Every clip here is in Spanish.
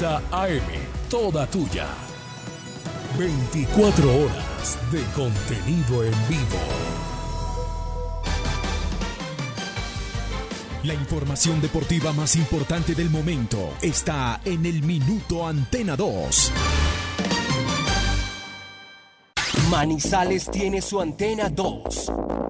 1280 AM, toda tuya. 24 horas de contenido en vivo. La información deportiva más importante del momento está en el Minuto Antena 2. Manizales tiene su antena 2.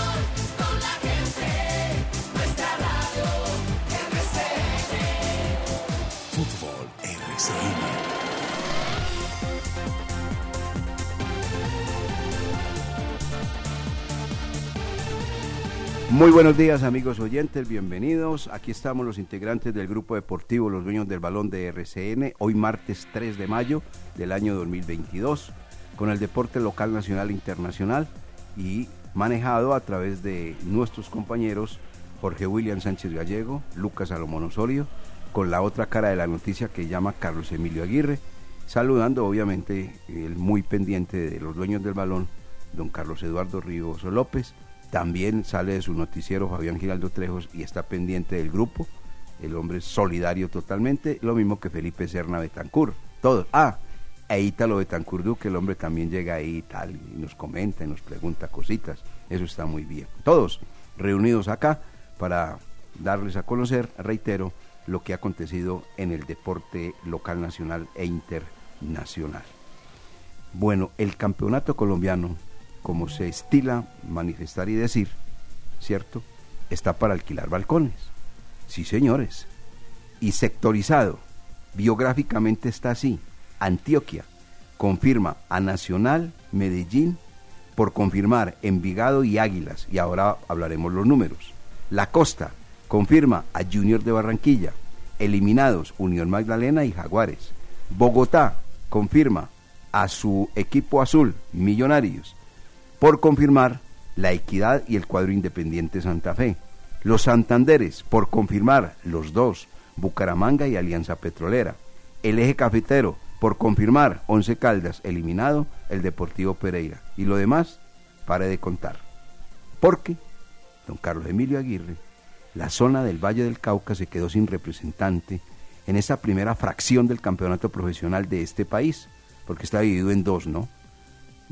Muy buenos días amigos oyentes, bienvenidos. Aquí estamos los integrantes del grupo deportivo Los Dueños del Balón de RCN, hoy martes 3 de mayo del año 2022, con el deporte local, nacional e internacional y manejado a través de nuestros compañeros Jorge William Sánchez Gallego, Lucas Salomón Osorio, con la otra cara de la noticia que llama Carlos Emilio Aguirre, saludando obviamente el muy pendiente de los dueños del balón, don Carlos Eduardo Ríos López, también sale de su noticiero Fabián Giraldo Trejos y está pendiente del grupo. El hombre es solidario totalmente, lo mismo que Felipe Serna Betancur. Todos. Ah, e Ítalo Betancur Duque, el hombre también llega ahí y tal, y nos comenta y nos pregunta cositas. Eso está muy bien. Todos reunidos acá para darles a conocer, reitero, lo que ha acontecido en el deporte local, nacional e internacional. Bueno, el campeonato colombiano como se estila manifestar y decir, ¿cierto? Está para alquilar balcones. Sí, señores. Y sectorizado. Biográficamente está así. Antioquia confirma a Nacional, Medellín, por confirmar Envigado y Águilas. Y ahora hablaremos los números. La Costa confirma a Junior de Barranquilla. Eliminados Unión Magdalena y Jaguares. Bogotá confirma a su equipo azul, Millonarios por confirmar la Equidad y el cuadro Independiente Santa Fe. Los Santanderes, por confirmar los dos, Bucaramanga y Alianza Petrolera. El eje cafetero, por confirmar Once Caldas eliminado, el Deportivo Pereira. Y lo demás, pare de contar. Porque, don Carlos Emilio Aguirre, la zona del Valle del Cauca se quedó sin representante en esa primera fracción del campeonato profesional de este país, porque está dividido en dos, ¿no?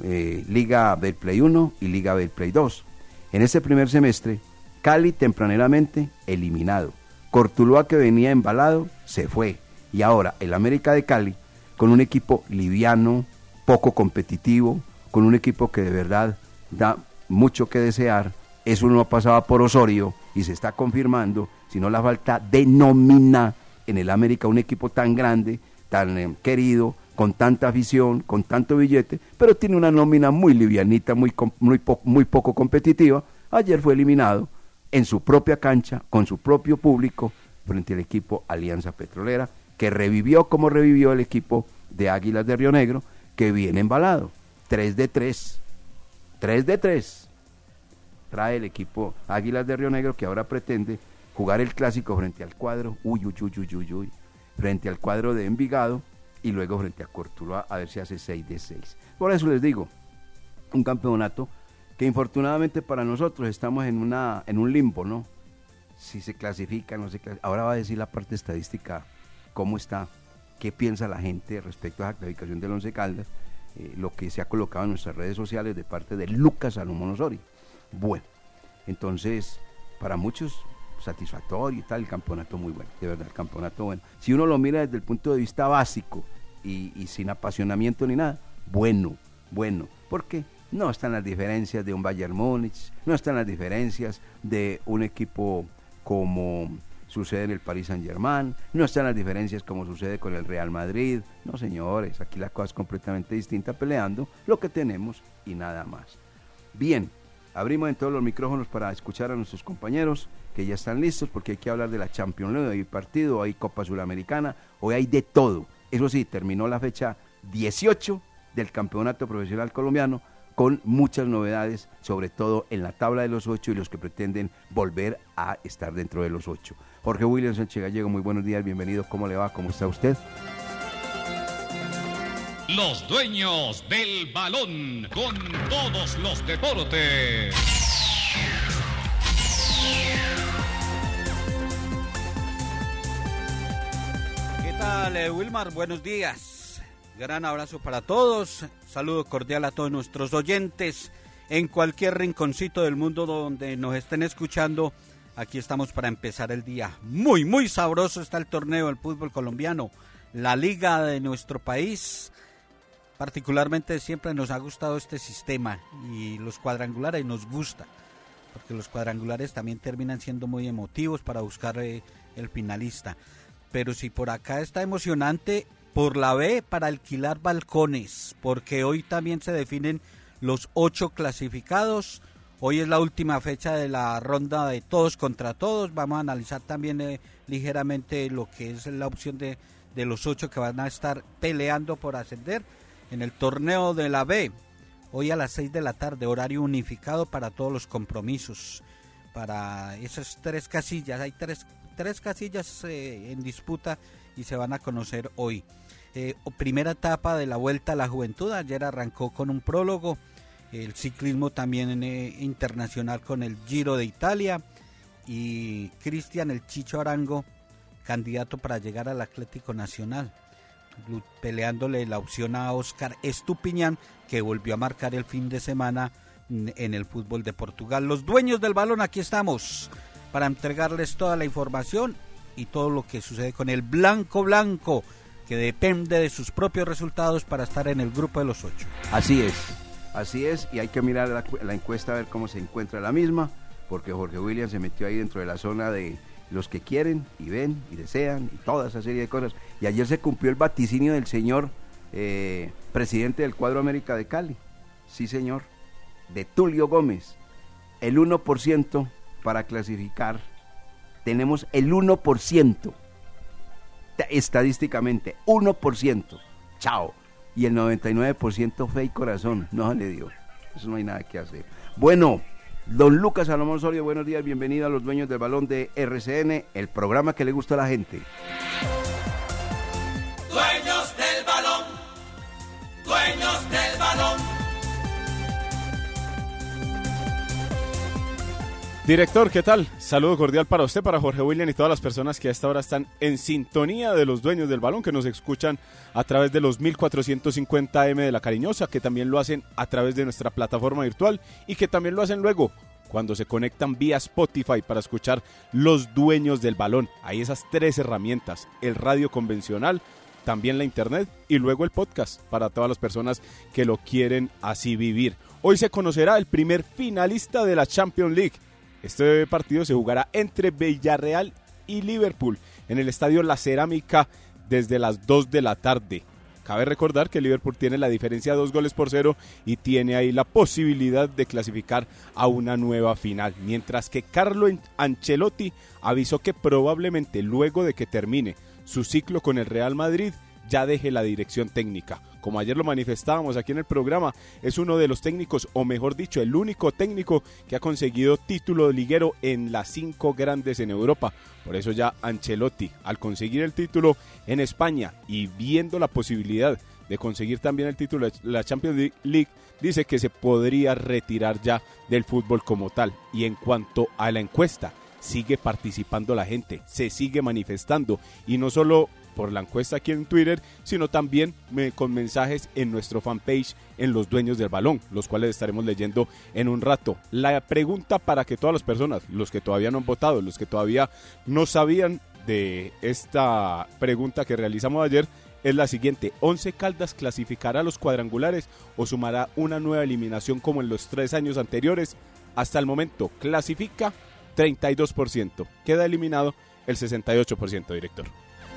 eh, Liga Play 1 y Liga Play 2. En ese primer semestre, Cali tempraneramente eliminado. Cortuluá que venía embalado se fue. Y ahora el América de Cali con un equipo liviano, poco competitivo, con un equipo que de verdad da mucho que desear. Eso no pasaba por Osorio y se está confirmando, sino la falta de nómina en el América, un equipo tan grande, tan eh, querido, con tanta afición, con tanto billete, pero tiene una nómina muy livianita, muy, muy, muy poco competitiva. Ayer fue eliminado en su propia cancha, con su propio público, frente al equipo Alianza Petrolera, que revivió como revivió el equipo de Águilas de Río Negro, que viene embalado. 3 de 3. 3 de 3. Trae el equipo Águilas de Río Negro que ahora pretende jugar el clásico frente al cuadro, uy, uy, uy, uy, uy, frente al cuadro de Envigado, y luego frente a Cortuluá a ver si hace 6 de 6. Por eso les digo, un campeonato que infortunadamente para nosotros estamos en, una, en un limbo, ¿no? Si se clasifica, no se clasifica. Ahora va a decir la parte estadística cómo está, qué piensa la gente respecto a la clasificación del Once Caldas, eh, lo que se ha colocado en nuestras redes sociales de parte de Lucas Salomón Osorio. Bueno, entonces, para muchos satisfactorio y tal, el campeonato muy bueno, de verdad, el campeonato bueno. Si uno lo mira desde el punto de vista básico y, sin apasionamiento ni nada, bueno, bueno, porque no están las diferencias de un Bayern Múnich, no están las diferencias de un equipo como sucede en el Paris Saint Germain, no están las diferencias como sucede con el Real Madrid. No, señores, aquí la cosa es completamente distinta, peleando lo que tenemos y nada más. Bien, abrimos en todos los micrófonos para escuchar a nuestros compañeros que ya están listos porque hay que hablar de la Champions League, hay partido, hay Copa Sudamericana, hoy hay de todo. Eso sí, terminó la fecha 18 del Campeonato Profesional Colombiano con muchas novedades, sobre todo en la tabla de los ocho y los que pretenden volver a estar dentro de los ocho. Jorge William Sánchez Gallego, muy buenos días, bienvenido, ¿cómo le va? ¿Cómo está usted? Los dueños del balón con todos los deportes. ¿Qué tal, eh, Wilmar? Buenos días. Gran abrazo para todos. Saludo cordial a todos nuestros oyentes en cualquier rinconcito del mundo donde nos estén escuchando. Aquí estamos para empezar el día. Muy, muy sabroso está el torneo del fútbol colombiano. La liga de nuestro país. Particularmente siempre nos ha gustado este sistema y los cuadrangulares nos gusta. Porque los cuadrangulares también terminan siendo muy emotivos para buscar eh, el finalista. Pero si por acá está emocionante, por la B para alquilar balcones, porque hoy también se definen los ocho clasificados. Hoy es la última fecha de la ronda de todos contra todos. Vamos a analizar también eh, ligeramente lo que es la opción de, de los ocho que van a estar peleando por ascender en el torneo de la B. Hoy a las seis de la tarde, horario unificado para todos los compromisos. Para esas tres casillas, hay tres, tres casillas eh, en disputa y se van a conocer hoy. Eh, primera etapa de la Vuelta a la Juventud, ayer arrancó con un prólogo, el ciclismo también eh, internacional con el Giro de Italia y Cristian el Chicho Arango, candidato para llegar al Atlético Nacional, peleándole la opción a Oscar Estupiñán, que volvió a marcar el fin de semana en el fútbol de Portugal. Los dueños del balón, aquí estamos para entregarles toda la información y todo lo que sucede con el blanco blanco que depende de sus propios resultados para estar en el grupo de los ocho. Así es, así es, y hay que mirar la, la encuesta a ver cómo se encuentra la misma, porque Jorge William se metió ahí dentro de la zona de los que quieren y ven y desean y toda esa serie de cosas. Y ayer se cumplió el vaticinio del señor eh, presidente del cuadro América de Cali, sí señor, de Tulio Gómez, el 1% para clasificar. Tenemos el 1% estadísticamente, 1%. Chao. Y el 99% fe y corazón. No le dio. Eso no hay nada que hacer. Bueno, don Lucas Salomón Soria, buenos días. Bienvenido a los dueños del balón de RCN, el programa que le gusta a la gente. Director, ¿qué tal? Saludo cordial para usted, para Jorge William y todas las personas que a esta hora están en sintonía de los dueños del balón, que nos escuchan a través de los 1450M de La Cariñosa, que también lo hacen a través de nuestra plataforma virtual y que también lo hacen luego cuando se conectan vía Spotify para escuchar los dueños del balón. Hay esas tres herramientas, el radio convencional, también la internet y luego el podcast para todas las personas que lo quieren así vivir. Hoy se conocerá el primer finalista de la Champions League. Este partido se jugará entre Villarreal y Liverpool en el estadio La Cerámica desde las 2 de la tarde. Cabe recordar que Liverpool tiene la diferencia de dos goles por cero y tiene ahí la posibilidad de clasificar a una nueva final. Mientras que Carlo Ancelotti avisó que probablemente luego de que termine su ciclo con el Real Madrid ya deje la dirección técnica. Como ayer lo manifestábamos aquí en el programa, es uno de los técnicos, o mejor dicho, el único técnico que ha conseguido título de liguero en las cinco grandes en Europa. Por eso ya Ancelotti, al conseguir el título en España y viendo la posibilidad de conseguir también el título de la Champions League, dice que se podría retirar ya del fútbol como tal. Y en cuanto a la encuesta, sigue participando la gente, se sigue manifestando y no solo por la encuesta aquí en Twitter, sino también con mensajes en nuestro fanpage en Los Dueños del Balón, los cuales estaremos leyendo en un rato. La pregunta para que todas las personas, los que todavía no han votado, los que todavía no sabían de esta pregunta que realizamos ayer, es la siguiente. ¿Once Caldas clasificará a los cuadrangulares o sumará una nueva eliminación como en los tres años anteriores? Hasta el momento clasifica 32%. Queda eliminado el 68%, director.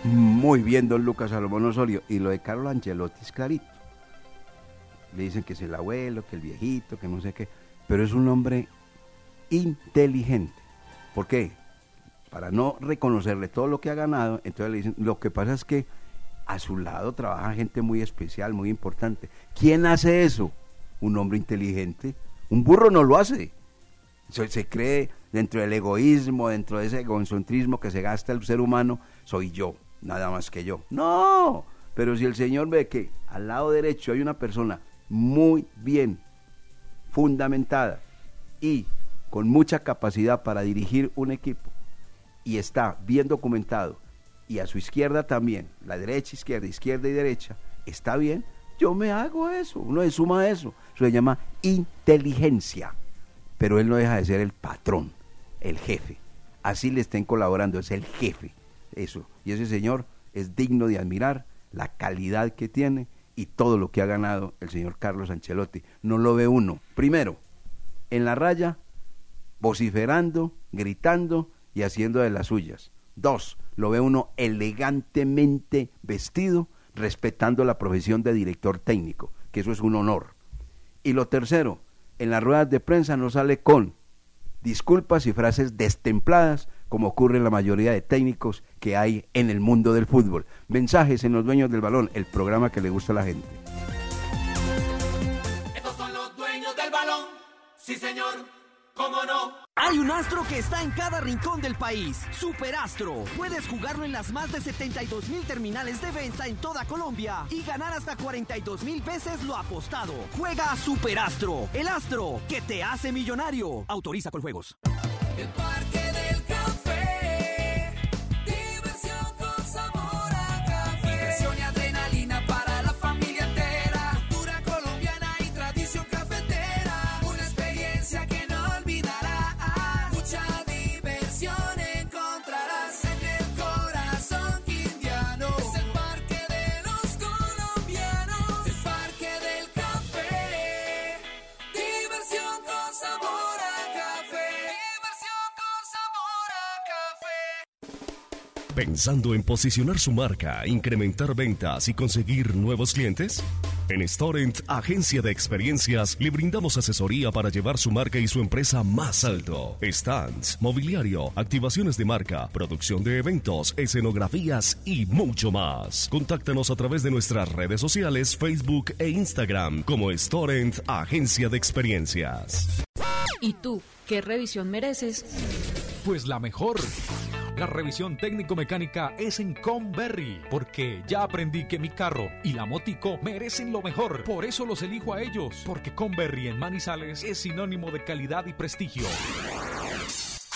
Muy bien, don Lucas Salomón Osorio. Y lo de Carlos Ancelotti es clarito. Le dicen que es el abuelo, que el viejito, que no sé qué. Pero es un hombre inteligente. ¿Por qué? Para no reconocerle todo lo que ha ganado, entonces le dicen, lo que pasa es que a su lado trabaja gente muy especial, muy importante. ¿Quién hace eso? Un hombre inteligente. Un burro no lo hace. Se, se cree dentro del egoísmo, dentro de ese egocentrismo que se gasta el ser humano, soy yo, nada más que yo. No, pero si el Señor ve que al lado derecho hay una persona muy bien fundamentada y con mucha capacidad para dirigir un equipo y está bien documentado y a su izquierda también, la derecha, izquierda, izquierda y derecha, está bien, yo me hago eso, uno se suma eso, eso se llama inteligencia, pero él no deja de ser el patrón, el jefe, así le estén colaborando, es el jefe, eso, y ese señor es digno de admirar la calidad que tiene y todo lo que ha ganado el señor Carlos Ancelotti. No lo ve uno, primero, en la raya, vociferando, gritando y haciendo de las suyas. Dos, lo ve uno elegantemente vestido, respetando la profesión de director técnico, que eso es un honor. Y lo tercero, en las ruedas de prensa no sale con disculpas y frases destempladas, como ocurre en la mayoría de técnicos que hay en el mundo del fútbol. Mensajes en los dueños del balón, el programa que le gusta a la gente. Estos son los dueños del balón. Sí, señor. ¿Cómo no? Hay un astro que está en cada rincón del país. Superastro. Puedes jugarlo en las más de 72 mil terminales de venta en toda Colombia y ganar hasta 42 mil veces lo apostado. Juega a Superastro, el astro que te hace millonario. Autoriza con juegos. El Parque del ¿Pensando en posicionar su marca, incrementar ventas y conseguir nuevos clientes? En Storent, agencia de experiencias, le brindamos asesoría para llevar su marca y su empresa más alto. Stands, mobiliario, activaciones de marca, producción de eventos, escenografías y mucho más. Contáctanos a través de nuestras redes sociales, Facebook e Instagram como Storent, agencia de experiencias. ¿Y tú qué revisión mereces? Pues la mejor. La revisión técnico-mecánica es en Conberry, porque ya aprendí que mi carro y la motico merecen lo mejor. Por eso los elijo a ellos, porque Conberry en Manizales es sinónimo de calidad y prestigio.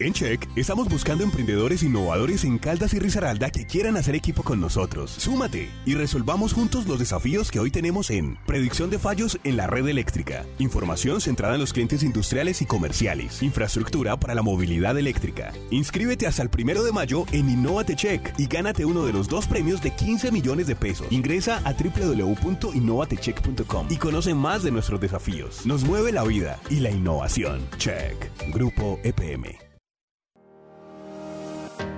En Check estamos buscando emprendedores innovadores en Caldas y Risaralda que quieran hacer equipo con nosotros. Súmate y resolvamos juntos los desafíos que hoy tenemos en predicción de fallos en la red eléctrica, información centrada en los clientes industriales y comerciales, infraestructura para la movilidad eléctrica. Inscríbete hasta el primero de mayo en Innovate Check y gánate uno de los dos premios de 15 millones de pesos. Ingresa a www.innovatecheck.com y conoce más de nuestros desafíos. Nos mueve la vida y la innovación. Check. Grupo EPM. Thank you.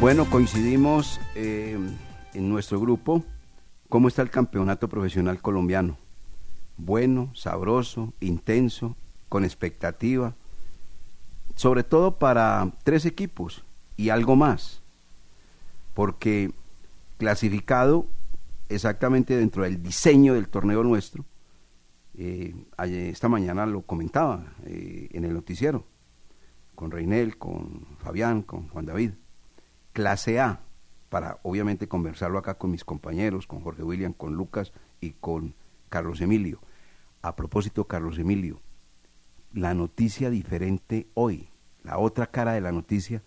Bueno, coincidimos eh, en nuestro grupo. ¿Cómo está el campeonato profesional colombiano? Bueno, sabroso, intenso, con expectativa. Sobre todo para tres equipos y algo más. Porque clasificado exactamente dentro del diseño del torneo nuestro, eh, esta mañana lo comentaba eh, en el noticiero, con Reinel, con Fabián, con Juan David clase A, para obviamente conversarlo acá con mis compañeros, con Jorge William, con Lucas y con Carlos Emilio. A propósito, Carlos Emilio, la noticia diferente hoy, la otra cara de la noticia,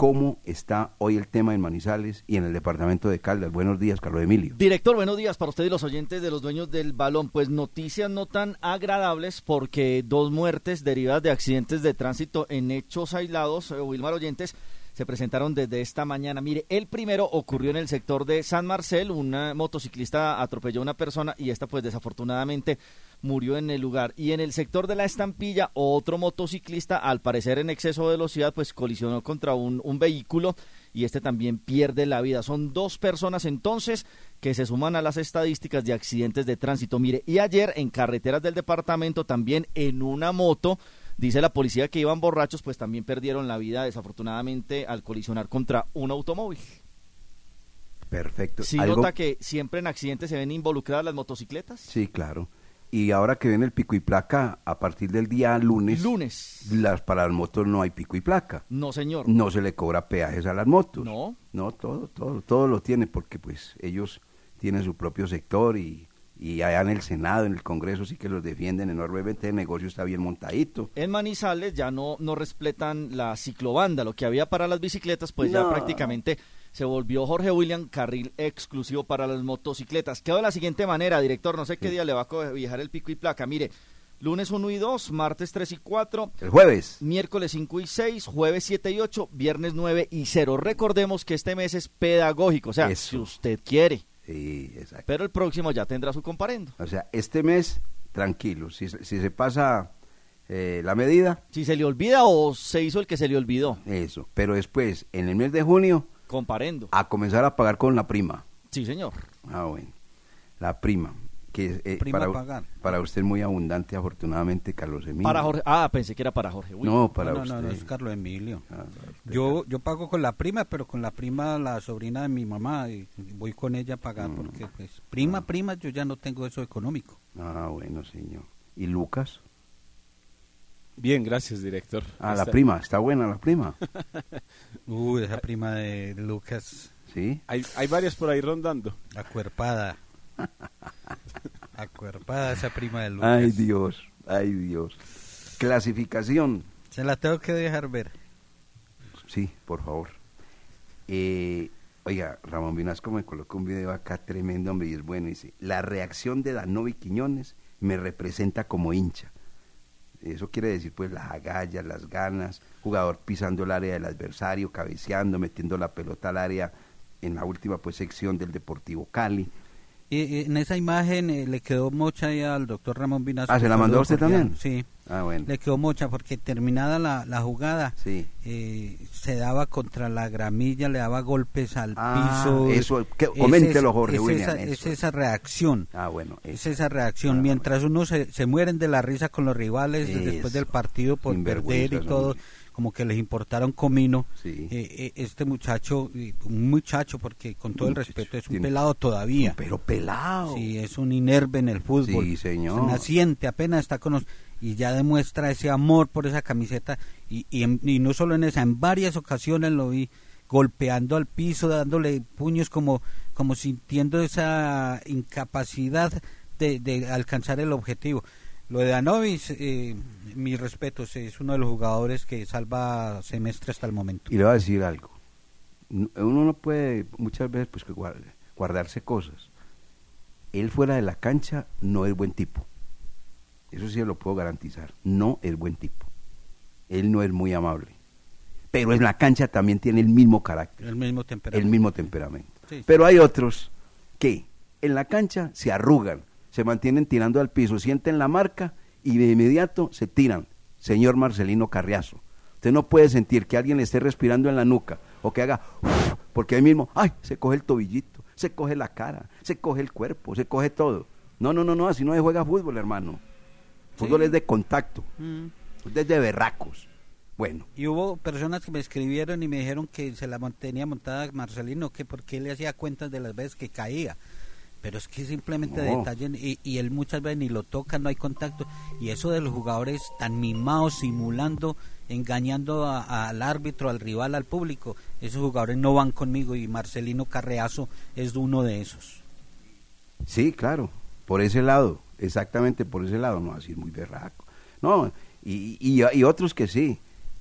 cómo está hoy el tema en Manizales y en el departamento de Caldas. Buenos días, Carlos Emilio. Director, buenos días para usted y los oyentes de los dueños del balón. Pues noticias no tan agradables porque dos muertes derivadas de accidentes de tránsito en hechos aislados, eh, Wilmar oyentes, se presentaron desde esta mañana. Mire, el primero ocurrió en el sector de San Marcel, una motociclista atropelló a una persona y esta pues desafortunadamente murió en el lugar. Y en el sector de la estampilla, otro motociclista, al parecer en exceso de velocidad, pues colisionó contra un, un vehículo y este también pierde la vida. Son dos personas entonces que se suman a las estadísticas de accidentes de tránsito. Mire, y ayer en carreteras del departamento también en una moto, dice la policía que iban borrachos, pues también perdieron la vida desafortunadamente al colisionar contra un automóvil. Perfecto. Sí, ¿Algo? nota que siempre en accidentes se ven involucradas las motocicletas. Sí, claro. Y ahora que ven el pico y placa, a partir del día lunes, Lunes. las, para las motos no hay pico y placa. No, señor. No se le cobra peajes a las motos. No. No, todo, todo, todo lo tiene porque pues ellos tienen su propio sector y, y allá en el Senado, en el Congreso sí que los defienden enormemente, el negocio está bien montadito. En Manizales ya no, no respetan la ciclobanda, lo que había para las bicicletas, pues ya prácticamente se volvió Jorge William carril exclusivo para las motocicletas. Quedó de la siguiente manera, director, no sé qué día le va a viajar el pico y placa. Mire, lunes 1 y 2, martes 3 y 4. El jueves. Miércoles 5 y 6, jueves 7 y 8, viernes 9 y 0. Recordemos que este mes es pedagógico, o sea, Eso. si usted quiere. Sí, exacto. Pero el próximo ya tendrá su comparendo. O sea, este mes, tranquilo, si, se- si se pasa eh, la medida, Si se le olvida o se hizo el que se le olvidó. eso. Pero después, en el mes de junio, Comparendo. a comenzar a pagar con la prima. Sí, señor. Ah, bueno. La prima. Que eh, Prima para, a pagar. para usted muy abundante, afortunadamente, Carlos Emilio. Para Jorge. Ah, pensé que era para Jorge. No, para no, usted. no, no, es Carlos Emilio. Ah, Yo, yo pago con la prima, pero con la prima, la sobrina de mi mamá, y voy con ella a Mm. pagar, porque pues, prima, prima, yo ya no tengo eso económico. Ah, bueno, señor. ¿Y Lucas? Bien, gracias, director. Ah, la prima, está buena la prima. Uy, esa prima de Lucas, ¿Sí? Hay, hay varias por ahí rondando. acuerpada. acuerpada esa prima de Lucas. Ay, Dios, ay, Dios. Clasificación. Se la tengo que dejar ver. Sí, por favor. Eh, oiga, Ramón Vinasco me colocó un video acá tremendo, hombre, y es bueno. Dice, la reacción de Danovi Quiñones me representa como hincha. Eso quiere decir, pues, las agallas, las ganas, jugador pisando el área del adversario, cabeceando, metiendo la pelota al área en la última, pues, sección del Deportivo Cali. Y, en esa imagen eh, le quedó mocha ahí al doctor Ramón Vinasco. Ah, ¿se la mandó a usted también? Sí. Ah, bueno. Le quedó mocha porque terminada la, la jugada, Sí. eh, se daba contra la gramilla, le daba golpes al Ah, piso. eso, que- coméntelo, esa- Jorge es William, Esa, eso. es esa reacción. Ah, bueno. Es esa reacción. Mientras uno se, se mueren de la risa con los rivales después del partido por perder y todo, hombre. Como que les importara un comino. Sí. eh, eh, este muchacho, un muchacho, porque con todo el respeto es un tiene- pelado todavía. Pero pelado. Sí, es un inerve en el fútbol. Sí, señor. Es naciente, apenas está con nos- y ya demuestra ese amor por esa camiseta y, y, en- y no solo en esa, en varias ocasiones lo vi golpeando al piso, dándole puños como, como sintiendo esa incapacidad de, de alcanzar el objetivo. Lo de Danovis, eh, mis respetos, es uno de los jugadores que salva semestre hasta el momento. Y le voy a decir algo. uno no puede muchas veces pues guardarse cosas. Él fuera de la cancha no es buen tipo. Eso sí lo puedo garantizar. No es buen tipo. Él no es muy amable. Pero en la cancha también tiene el mismo carácter, El mismo temperamento. el mismo temperamento. Sí, sí. Pero hay otros que en la cancha se arrugan, se mantienen tirando al piso, sienten la marca y de inmediato se tiran. Señor Marcelino Carriazo, usted no puede sentir que alguien le esté respirando en la nuca o que haga, "Uf", porque ahí mismo, ay, se coge el tobillito, se coge la cara, se coge el cuerpo, se coge todo. No, no, no, no, así no se juega fútbol, hermano. Fútbol Sí. es de contacto, Mm. es de berracos. Bueno, Y hubo personas que me escribieron y me dijeron que se la mon- tenía montada Marcelino, que porque él le hacía cuentas de las veces que caía. Pero es que simplemente No. detalle y, y él muchas veces ni lo toca, no hay contacto. Y eso de los jugadores tan mimados, simulando, engañando a- al árbitro, al rival, al público, esos jugadores no van conmigo y Marcelino Carreazo es uno de esos. Sí, claro, por ese lado, exactamente por ese lado, no, así muy berraco. No, y, y, y otros que sí,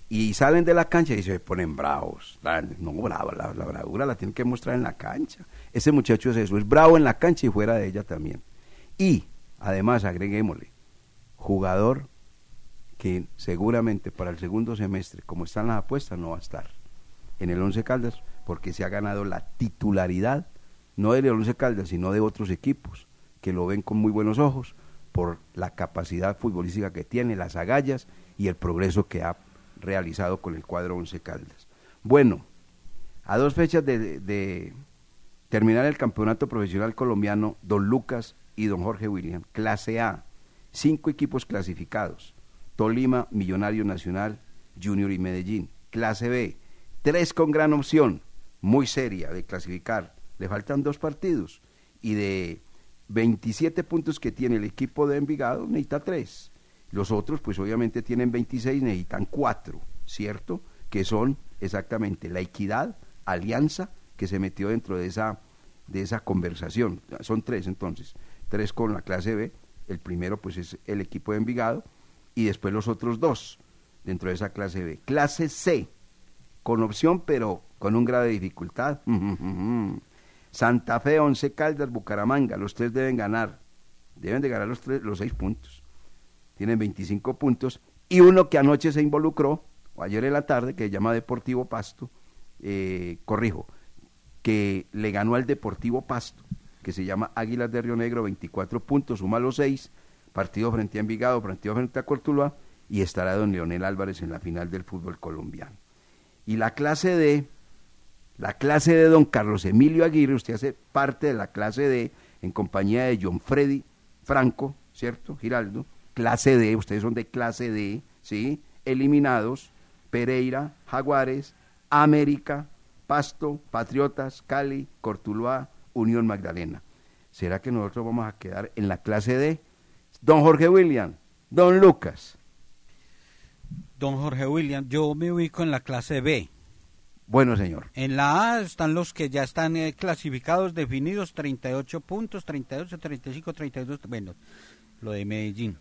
y salen de la cancha y se ponen bravos. La- No, brava, la, la bravura la tienen que mostrar en la cancha. Ese muchacho es eso, es bravo en la cancha y fuera de ella también. Y, además, agreguémosle, jugador que seguramente para el segundo semestre, como están las apuestas, no va a estar en el Once Caldas porque se ha ganado la titularidad, no del Once Caldas, sino de otros equipos que lo ven con muy buenos ojos por la capacidad futbolística que tiene, las agallas y el progreso que ha realizado con el cuadro Once Caldas. Bueno, a dos fechas de, de terminar el campeonato profesional colombiano, don Lucas y don Jorge William, clase A, cinco equipos clasificados, Tolima, Millonario Nacional, Junior y Medellín, clase B, tres con gran opción, muy seria de clasificar, le faltan dos partidos, y de 27 puntos que tiene el equipo de Envigado, necesita tres. Los otros, pues obviamente tienen 26, necesitan cuatro, ¿cierto? Que son exactamente la equidad, alianza, que se metió dentro de esa, de esa conversación. Son tres entonces, tres con la clase B, el primero pues es el equipo de Envigado, y después los otros dos dentro de esa clase B. Clase C, con opción pero con un grado de dificultad. Santa Fe, Once Caldas, Bucaramanga, los tres deben ganar. Deben de ganar los, tres, los seis puntos. Tienen 25 puntos. Y uno que anoche se involucró, o ayer en la tarde, que se llama Deportivo Pasto, eh, corrijo, que le ganó al Deportivo Pasto, que se llama Águilas de Río Negro, 24 puntos, suma los seis, partido frente a Envigado, partido frente a Cortuluá, y estará don Leonel Álvarez en la final del fútbol colombiano. Y la clase D, la clase de don Carlos Emilio Aguirre, usted hace parte de la clase D en compañía de John Freddy Franco, ¿cierto? Giraldo, clase D, ustedes son de clase D, ¿sí? Eliminados, Pereira, Jaguares, América, Pasto, Patriotas, Cali, Cortuluá, Unión Magdalena. ¿Será que nosotros vamos a quedar en la clase D? Don Jorge William, don Lucas. Don Jorge William, yo me ubico en la clase B. Bueno, señor. En la A están los que ya están eh, clasificados, definidos, 38 puntos, 38, 35, 32, bueno, lo de Medellín.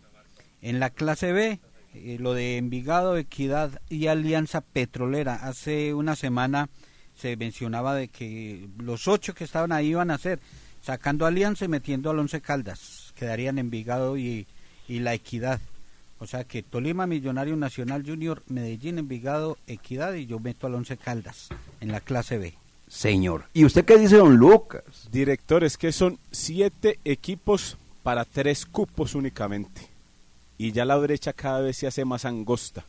En la clase B, eh, lo de Envigado, Equidad y Alianza Petrolera. Hace una semana se mencionaba de que los ocho que estaban ahí iban a ser, sacando Alianza y metiendo al Once Caldas. Quedarían Envigado y, y la Equidad. O sea que Tolima, Millonario Nacional Junior, Medellín, Envigado, Equidad y yo meto al Once Caldas en la clase B. Señor. ¿Y usted qué dice, don Lucas? Director, es que son siete equipos para tres cupos únicamente. Y ya la brecha cada vez se hace más angosta.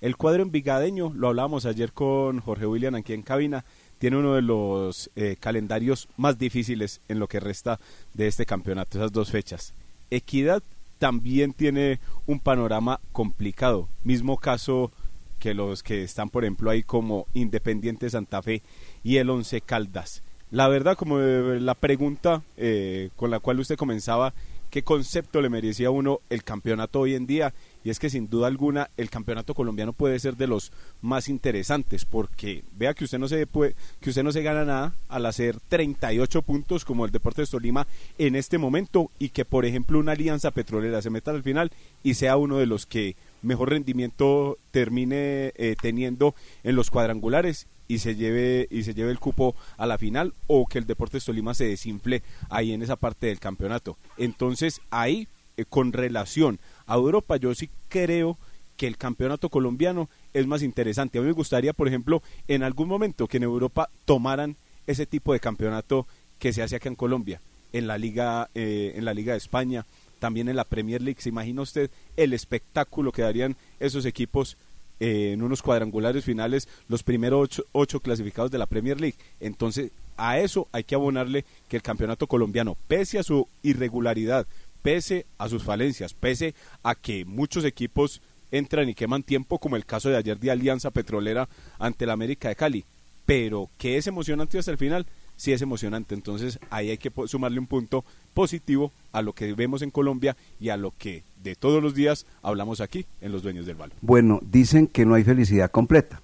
El cuadro envigadeño, lo hablábamos ayer con Jorge William aquí en cabina, tiene uno de los eh, calendarios más difíciles en lo que resta de este campeonato, esas dos fechas. Equidad también tiene un panorama complicado. Mismo caso que los que están, por ejemplo, ahí como Independiente Santa Fe y el Once Caldas. La verdad, como eh, la pregunta eh, con la cual usted comenzaba, ¿qué concepto le merecía a uno el campeonato hoy en día? Y es que sin duda alguna el campeonato colombiano puede ser de los más interesantes porque vea que usted no se puede, que usted no se gana nada al hacer 38 puntos como el Deportes Tolima en este momento y que por ejemplo una alianza petrolera se meta al final y sea uno de los que mejor rendimiento termine eh, teniendo en los cuadrangulares y se lleve y se lleve el cupo a la final o que el Deportes Tolima se desinfle ahí en esa parte del campeonato. Entonces, ahí eh, con relación a Europa, yo sí creo que el campeonato colombiano es más interesante. A mí me gustaría, por ejemplo, en algún momento que en Europa tomaran ese tipo de campeonato que se hace acá en Colombia, en la Liga, eh, en la Liga de España, también en la Premier League. ¿Se imagina usted el espectáculo que darían esos equipos eh, en unos cuadrangulares finales, los primeros ocho, ocho clasificados de la Premier League? Entonces, a eso hay que abonarle que el campeonato colombiano, pese a su irregularidad, pese a sus falencias, pese a que muchos equipos entran y queman tiempo, como el caso de ayer de Alianza Petrolera ante la América de Cali, pero que es emocionante hasta el final, sí es emocionante. Entonces ahí hay que sumarle un punto positivo a lo que vemos en Colombia y a lo que de todos los días hablamos aquí en Los Dueños del Balón. Bueno, dicen que no hay felicidad completa.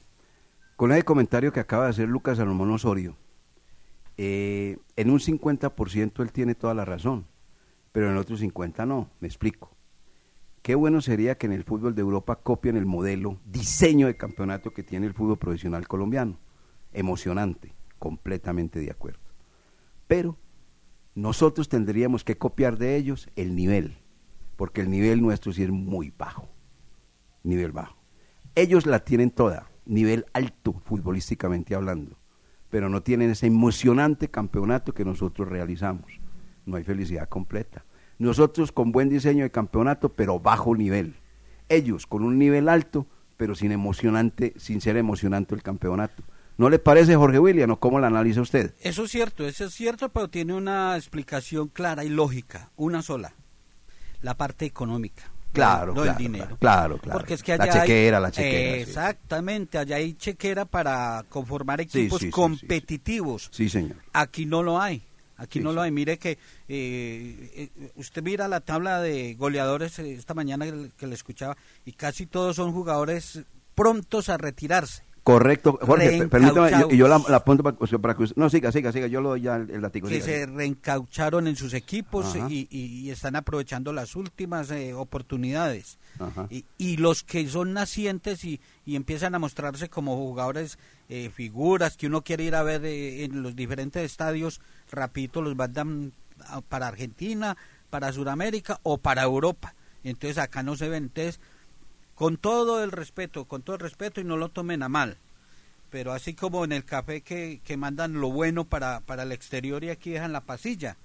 Con ese comentario que acaba de hacer Lucas Salomón Osorio, eh, en un 50% él tiene toda la razón, pero en el otro 50% no, me explico. Qué bueno sería que en el fútbol de Europa copien el modelo, diseño de campeonato que tiene el fútbol profesional colombiano. Emocionante, completamente de acuerdo. Pero nosotros tendríamos que copiar de ellos el nivel, porque el nivel nuestro sí es muy bajo, nivel bajo. Ellos la tienen toda, nivel alto futbolísticamente hablando, pero no tienen ese emocionante campeonato que nosotros realizamos. No hay felicidad completa. Nosotros con buen diseño de campeonato, pero bajo nivel. Ellos con un nivel alto, pero sin emocionante, sin ser emocionante el campeonato. ¿No le parece, Jorge William, o cómo lo analiza usted? Eso es cierto, eso es cierto, pero tiene una explicación clara y lógica, una sola, la parte económica. Claro, no claro, el dinero. claro, claro. Porque es que La allá hay- chequera, la chequera, sí. Exactamente, allá hay chequera para conformar equipos sí, sí. competitivos. Sí, señor. Aquí no lo hay. Aquí Sí, no lo hay. Mire que eh, eh, usted mira la tabla de goleadores eh, esta mañana que le escuchaba y casi todos son jugadores prontos a retirarse. Correcto, Jorge, per- permítame, yo- y yo la, apunto para, para que. No, siga, siga, siga, yo lo doy ya el, el latigo. que siga, se reencaucharon en sus equipos y, y- y están aprovechando las últimas eh, oportunidades. Y, y los que son nacientes y, y empiezan a mostrarse como jugadores, eh, figuras que uno quiere ir a ver eh, en los diferentes estadios, rapidito los mandan para Argentina, para Sudamérica o para Europa. Entonces acá no se ven. Entonces, con todo el respeto, con todo el respeto y no lo tomen a mal. Pero así como en el café que, que mandan lo bueno para, para el exterior y aquí dejan la pasilla.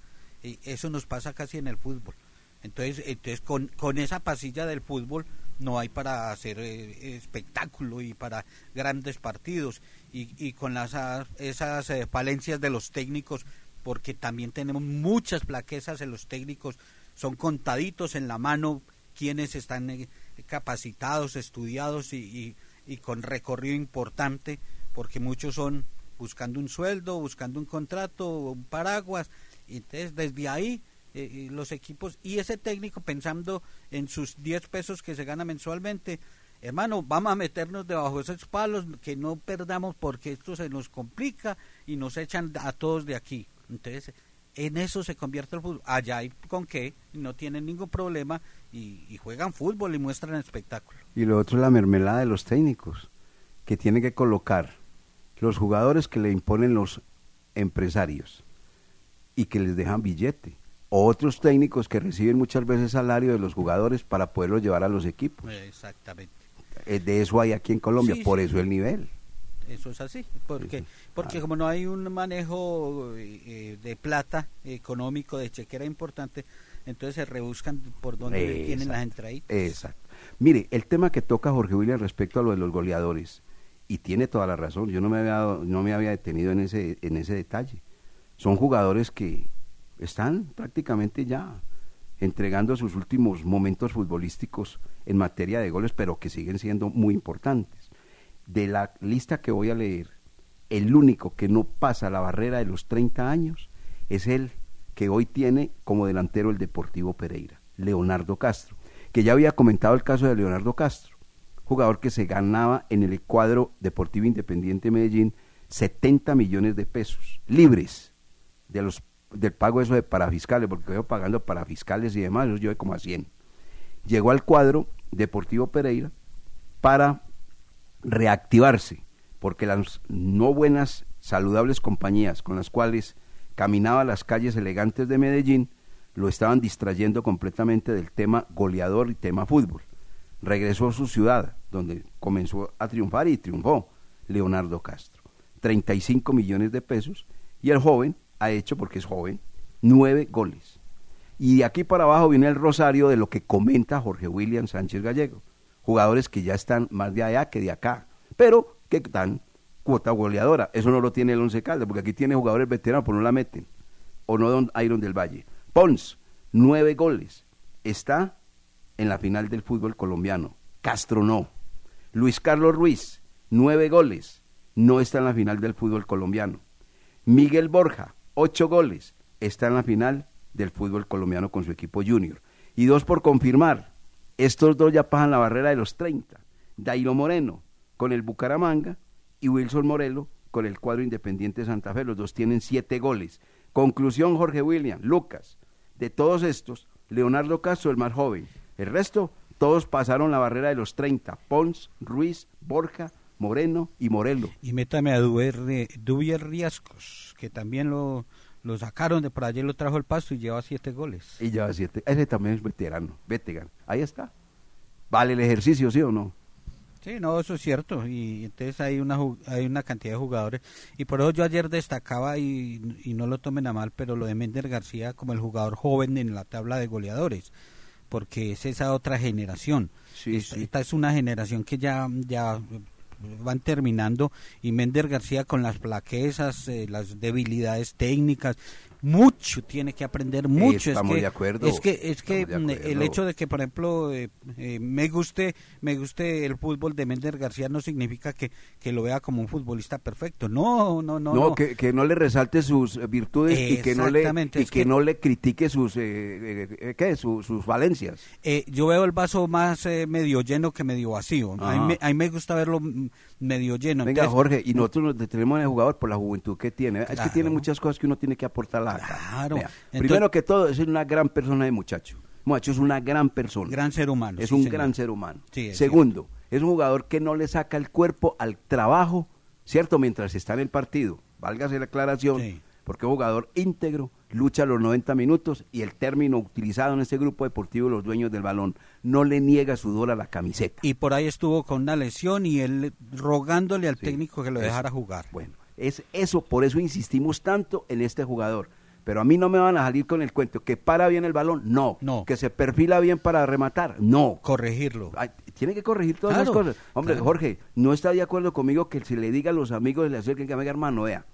Y eso nos pasa casi en el fútbol. Entonces, entonces con, con esa pasilla del fútbol no hay para hacer eh, espectáculo y para grandes partidos. Y, y con las, ah, esas eh, falencias de los técnicos, porque también tenemos muchas plaquezas en los técnicos, son contaditos en la mano quienes están eh, capacitados, estudiados y, y- y con recorrido importante, porque muchos son buscando un sueldo, buscando un contrato, un paraguas, y entonces desde ahí eh, eh, los equipos y ese técnico pensando en sus 10 pesos que se gana mensualmente, hermano, vamos a meternos debajo de esos palos, que no perdamos porque esto se nos complica y nos echan a todos de aquí. Entonces, en eso se convierte el fútbol. Allá hay con qué, no tienen ningún problema y, y juegan fútbol y muestran espectáculo. Y lo otro es la mermelada de los técnicos, que tienen que colocar los jugadores que le imponen los empresarios y que les dejan billete. O otros técnicos que reciben muchas veces salario de los jugadores para poderlos llevar a los equipos. Exactamente. Eh, De eso hay aquí en Colombia, Sí, por sí. eso el nivel. Eso es así, porque porque como no hay un manejo eh, eh, de plata económico, de chequera importante, entonces se rebuscan por donde tienen las entraditas. Exacto. Mire, el tema que toca Jorge William respecto a lo de los goleadores, y tiene toda la razón, yo no me había, dado- no me había detenido en ese, en ese detalle. Son jugadores que están prácticamente ya entregando sus últimos momentos futbolísticos en materia de goles, pero que siguen siendo muy importantes. De la lista que voy a leer, el único que no pasa la barrera de los 30 años es el que hoy tiene como delantero el Deportivo Pereira, Leonardo Castro, que ya había comentado el caso de Leonardo Castro, jugador que se ganaba en el cuadro Deportivo Independiente Medellín 70 millones de pesos libres de los del pago eso de parafiscales, porque yo pagando parafiscales y demás, yo llevo como a 100. llegó al cuadro Deportivo Pereira para reactivarse, porque las no buenas, saludables compañías con las cuales caminaba las calles elegantes de Medellín lo estaban distrayendo completamente del tema goleador y tema fútbol. Regresó a su ciudad, donde comenzó a triunfar y triunfó Leonardo Castro. 35 millones de pesos y el joven ha hecho, porque es joven, nueve goles. Y de aquí para abajo viene el rosario de lo que comenta Jorge William Sánchez Gallego. Jugadores que ya están más de allá que de acá, pero que dan cuota goleadora. Eso no lo tiene el Once Caldas, porque aquí tiene jugadores veteranos, pues no la meten. O no Don Iron del Valle. Pons, nueve goles. Está en la final del fútbol colombiano. Castro no. Luis Carlos Ruiz, nueve goles. No está en la final del fútbol colombiano. Miguel Borja, ocho goles. Está en la final del fútbol colombiano con su equipo junior. Y dos por confirmar. Estos dos ya pasan la barrera de los 30. Dairo Moreno con el Bucaramanga y Wilson Morelo con el cuadro Independiente de Santa Fe. Los dos tienen siete goles. Conclusión, Jorge William, Lucas. De todos estos, Leonardo Castro, el más joven. El resto, todos pasaron la barrera de los 30. Pons, Ruiz, Borja, Moreno y Morelo. Y métame a Dubier Riascos, que también lo, lo sacaron de por allí, lo trajo el pasto y lleva siete goles. Y lleva siete. Ese también es veterano, veteran. Ahí está. ¿Vale el ejercicio, sí o no? Sí, no, eso es cierto. Y entonces hay una hay una cantidad de jugadores. Y por eso yo ayer destacaba, y, y no lo tomen a mal, pero lo de Mender García como el jugador joven en la tabla de goleadores. Porque es esa otra generación. esta, esta es una generación que ya, ya van terminando. Y Mender García con las plaquezas, eh, las debilidades técnicas. Mucho tiene que aprender, mucho. estamos es que, de acuerdo, Es que, es que mm, el hecho de que, por ejemplo, eh, eh, me guste me guste el fútbol de Mender García no significa que, que lo vea como un futbolista perfecto. No, no, no. No, no. Que, que no le resalte sus eh, virtudes y que no le y que, que- no le critique sus eh, eh, ¿qué? Su- sus valencias. Eh, yo veo el vaso más eh, medio lleno que medio vacío. A mí, me, a mí me gusta verlo mm, medio lleno. Venga, Entonces, Jorge, y nosotros nos detenemos en el jugador por la juventud que tiene. Es que tiene muchas cosas que uno tiene que aportar la Claro. Vea, Entonces- Primero que todo, es una gran persona de muchacho. Muchacho es una gran persona. Gran ser humano. Es sí, un señor. gran ser humano. Sí, es Segundo, es un jugador que no le saca el cuerpo al trabajo, ¿cierto? Mientras está en el partido. Válgase la aclaración. Porque es un jugador íntegro, lucha los 90 minutos y el término utilizado en este grupo deportivo, los dueños del balón, no le niega sudor a la camiseta. Y por ahí estuvo con una lesión y él rogándole al técnico que lo dejara jugar. Bueno, es eso, por eso insistimos tanto en este jugador. Pero a mí no me van a salir con el cuento que para bien el balón, no. No. Que se perfila bien para rematar, no. Corregirlo. Ay, tiene que corregir todas Claro, las cosas. Hombre, claro. Jorge, no está de acuerdo conmigo que se le diga a los amigos, le acerquen que me diga, hermano, vea,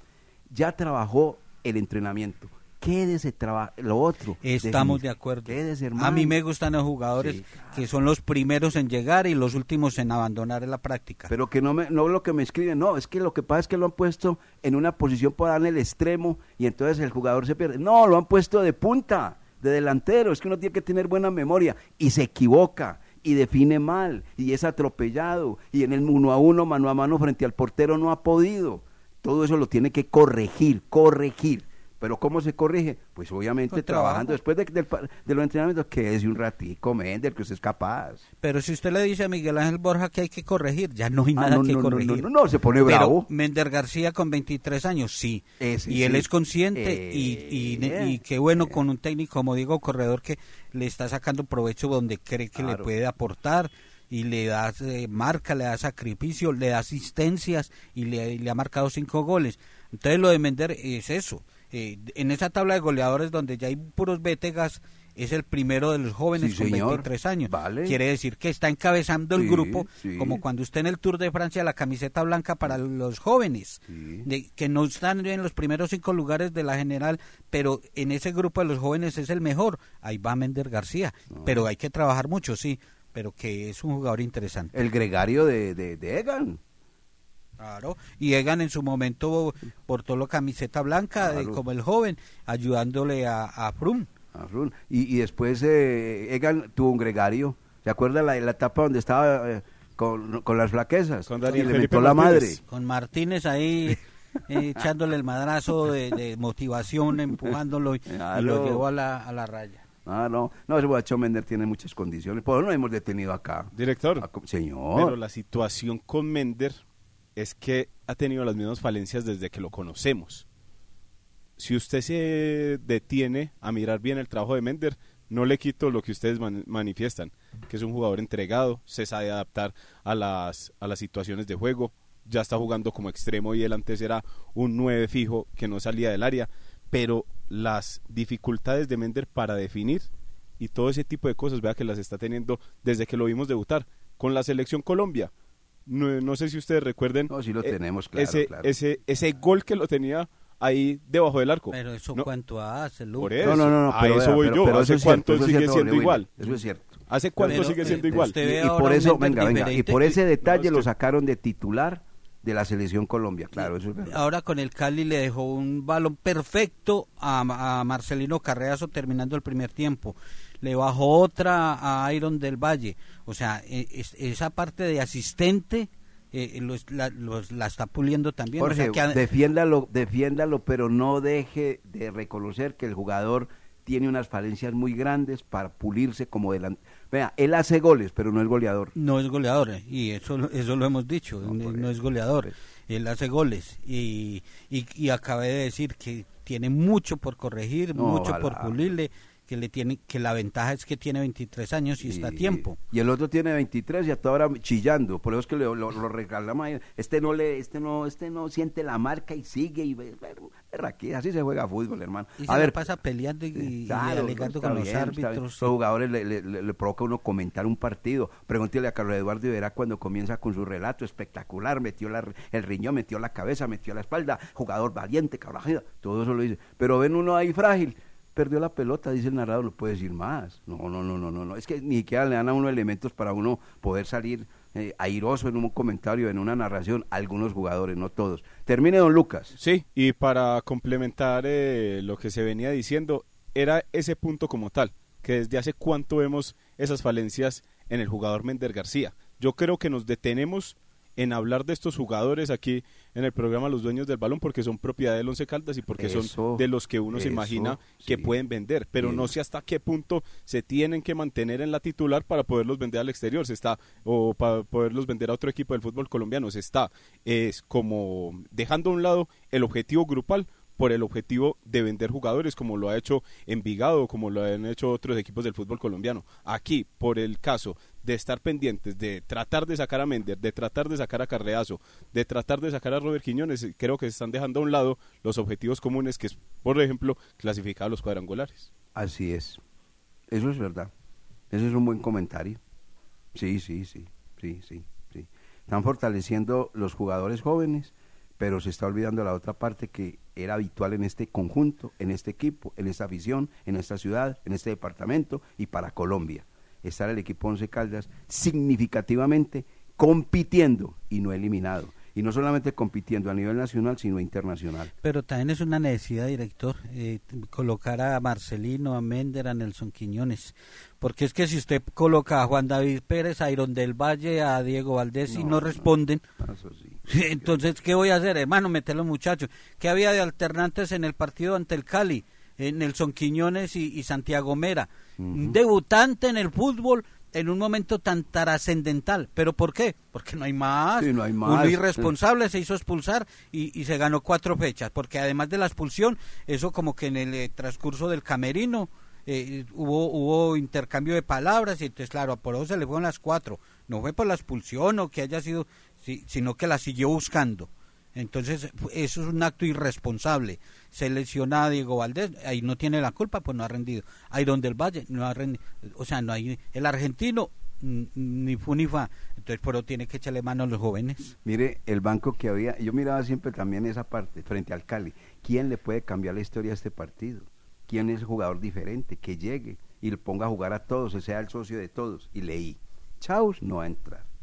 ya trabajó el entrenamiento. Quédese lo otro. Estamos de acuerdo. Quédese, hermano. A mí me gustan los jugadores que son los primeros en llegar y los últimos en abandonar la práctica. Pero que no me, no lo que me escriben, no, es que lo que pasa es que lo han puesto en una posición para darle el extremo y entonces el jugador se pierde. No, lo han puesto de punta, de delantero, es que uno tiene que tener buena memoria y se equivoca y define mal y es atropellado y en el uno a uno, mano a mano frente al portero no ha podido. Todo eso lo tiene que corregir, corregir. Pero ¿cómo se corrige? Pues obviamente Con trabajando trabajo. después de, de los entrenamientos, que es un ratico, Mender, que usted es capaz. Pero si usted le dice a Miguel Ángel Borja que hay que corregir, ya no hay Ah, nada no, que no, corregir. no, no, se pone Pero bravo. Mender García con 23 años, sí. Ese y él sí. es consciente y, y, Eh, y qué bueno con un técnico como Diego Corredor que le está sacando provecho donde cree que le puede aportar y le da eh, marca, le da sacrificio, le da asistencias y le, y le ha marcado cinco goles. Entonces lo de Mender es eso. Eh, en esa tabla de goleadores donde ya hay puros betegas, es el primero de los jóvenes Sí, con señor. 23 años. Vale. Quiere decir que está encabezando el grupo, sí. como cuando usted en el Tour de Francia la camiseta blanca para los jóvenes, de- que no están en los primeros cinco lugares de la general, pero en ese grupo de los jóvenes es el mejor. Ahí va Mender García, pero hay que trabajar mucho, sí, pero que es un jugador interesante. El gregario de, de, de Egan. Claro, y Egan en su momento portó la camiseta blanca de- Claro. como el joven, ayudándole a, a Froome. a Run. Y, y después eh, Egan tuvo un gregario. ¿Se acuerda la, la etapa donde estaba eh, con, con las flaquezas? Con y Daniel le Felipe metió la madre. Martínez. Con Martínez ahí eh, echándole el madrazo de, de motivación, empujándolo y, y lo llevó a la, a la raya. Ah, no, no, ese muchacho Mender tiene muchas condiciones. Por eso no hemos detenido acá. Director. Ah, Señor. Pero la situación con Mender es que ha tenido las mismas falencias desde que lo conocemos. Si usted se detiene a mirar bien el trabajo de Mender, no le quito lo que ustedes man- manifiestan, que es un jugador entregado, se sabe adaptar a las, a las situaciones de juego, ya está jugando como extremo y él antes era un 9 fijo que no salía del área, pero las dificultades de Mender para definir y todo ese tipo de cosas, vea que las está teniendo desde que lo vimos debutar con la selección Colombia. No, no sé si ustedes recuerden No, sí lo eh, tenemos, claro, ese, claro. ese, ese gol que lo tenía ahí debajo del arco. Pero eso No, cuánto hace, Lucas. Por eso, No, no, no, no, a pero eso vea, voy pero- yo. pero ¿Hace eso cuánto cierto, sigue cierto, siendo igual? Eso es cierto. ¿Hace cuánto Pero, sigue eh, siendo pero igual? Y, por eso, venga, venga, y por ese detalle No, es lo sacaron de titular de la selección Colombia, claro, eso es verdad. Ahora con el Cali le dejó un balón perfecto a, a Marcelino Carreazo terminando el primer tiempo. Le bajó otra a Iron del Valle. O sea, e- es- esa parte de asistente eh, los- la, los- la está puliendo también. O Jorge, sea, que ha- defiéndalo, defiéndalo, pero no deje de reconocer que el jugador tiene unas falencias muy grandes para pulirse como delante. Vea, él hace goles, pero no es goleador. No es goleador, eh, y eso, lo- eso lo hemos dicho, No, no, es goleador, él hace goles y, y, y acabé de decir que tiene mucho por corregir, No, mucho por pulirle, que le tiene que la ventaja es que tiene 23 años y, está a tiempo. Y el otro tiene 23 y hasta ahora chillando, por eso es que lo, lo, lo. Este no le, este no, este no siente la marca y sigue y ve- así se juega fútbol, hermano. Y a se ver, pasa peleando y, y Claro, alegando con los bien, árbitros. Los jugadores le, le- le- le provoca uno comentar un partido. Pregúntele a Carlos Eduardo y verá cuando comienza con su relato espectacular, metió la- el riñón, metió la cabeza, metió la espalda, jugador valiente, cabrón, todo eso lo dice. Pero ven uno ahí frágil, perdió la pelota, dice el narrador, no puede decir más. No, no, no, no, no, no. Es que ni siquiera le dan a uno elementos para uno poder salir eh, airoso en un comentario, en una narración, algunos jugadores, no todos. Termine, don Lucas. Sí, y para complementar eh, lo que se venía diciendo, era ese punto como tal, que desde hace cuánto vemos esas falencias en el jugador Mender García. Yo creo que nos detenemos en hablar de estos jugadores aquí en el programa Los Dueños del Balón porque son propiedad del Once Caldas y porque Eso, son de los que uno se imagina que sí. pueden vender, pero no sé hasta qué punto se tienen que mantener en la titular para poderlos vender al exterior, se está o para poderlos vender a otro equipo del fútbol colombiano, se está es como dejando a un lado el objetivo grupal por el objetivo de vender jugadores como lo ha hecho Envigado, como lo han hecho otros equipos del fútbol colombiano. Aquí, por el caso de estar pendientes, de tratar de sacar a Mender, de tratar de sacar a Carreazo, de tratar de sacar a Robert Quiñones, eh, creo que se están dejando a un lado los objetivos comunes, que es, por ejemplo, clasificar a los cuadrangulares. Así es. Eso es verdad. Ese es un buen comentario. Sí, sí, sí, sí, sí, sí. Están fortaleciendo los jugadores jóvenes, pero se está olvidando la otra parte que era habitual en este conjunto, en este equipo, en esta afición, en esta ciudad, en este departamento y para Colombia. Estar el equipo Once Caldas significativamente compitiendo y no eliminado. Y no solamente compitiendo a nivel nacional, sino internacional. Pero también es una necesidad, director, eh, colocar a Marcelino, a Mender, a Nelson Quiñones. Porque es que si usted coloca a Juan David Pérez, a Iron del Valle, a Diego Valdés y no responden, sí. entonces, ¿qué voy a hacer, hermano? Meter los muchachos. ¿Qué había de alternantes en el partido ante el Cali? Eh, Nelson Quiñones y, y Santiago Mera. Un debutante en el fútbol en un momento tan trascendental. ¿Pero por qué? Porque no hay más. Sí, no hay Un irresponsable se hizo expulsar y, y se ganó cuatro fechas. Porque además de la expulsión, eso como que en el eh, transcurso del camerino eh, hubo, hubo intercambio de palabras y entonces, claro, por eso se le fueron las cuatro. No fue por la expulsión o que haya sido, si- sino que la siguió buscando. Entonces, eso es un acto irresponsable. Se lesiona a Diego Valdés, ahí no tiene la culpa, pues no ha rendido. Iron del Valle no ha rendido. O sea, no hay. El argentino, ni fu ni fa. Entonces, pero tiene que echarle mano a los jóvenes. Mire, el banco que había, yo miraba siempre también esa parte, frente al Cali. ¿Quién le puede cambiar la historia a este partido? ¿Quién es el jugador diferente? Que llegue y le ponga a jugar a todos, que sea el socio de todos. Y leí, Chaus no va a entrar.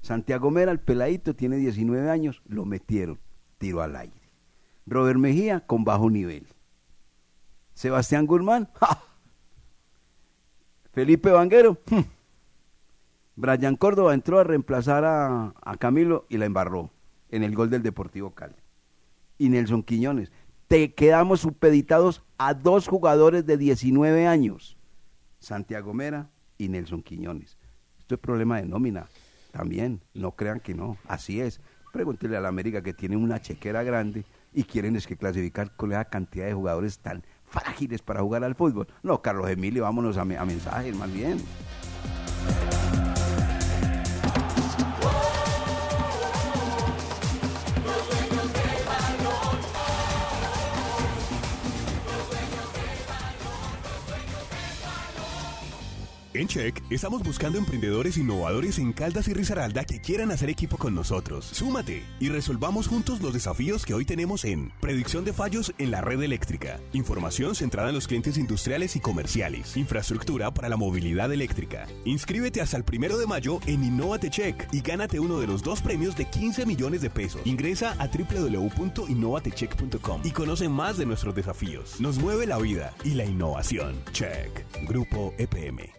Santiago Mera, el peladito, tiene 19 años, lo metieron, tiro al aire. Robert Mejía, con bajo nivel. Sebastián Guzmán, ¡ja! Felipe Vanguero, ¡hm! Brian Córdoba entró a reemplazar a, a Camilo y la embarró en el gol del Deportivo Cali. Y Nelson Quiñones. Te quedamos supeditados a dos jugadores de 19 años. Santiago Mera y Nelson Quiñones. Esto es problema de nómina también, no crean que no, así es. Pregúntele a la América que tiene una chequera grande y quieren es que clasificar con la cantidad de jugadores tan frágiles para jugar al fútbol. No, Carlos Emilio, vámonos a, a mensajes más bien. En Check estamos buscando emprendedores innovadores en Caldas y Risaralda que quieran hacer equipo con nosotros. Súmate y resolvamos juntos los desafíos que hoy tenemos en predicción de fallos en la red eléctrica, información centrada en los clientes industriales y comerciales, infraestructura para la movilidad eléctrica. Inscríbete hasta el primero de mayo en Innovate Check y gánate uno de los dos premios de 15 millones de pesos. Ingresa a www.innovatecheck.com y conoce más de nuestros desafíos. Nos mueve la vida y la innovación. Check. Grupo EPM.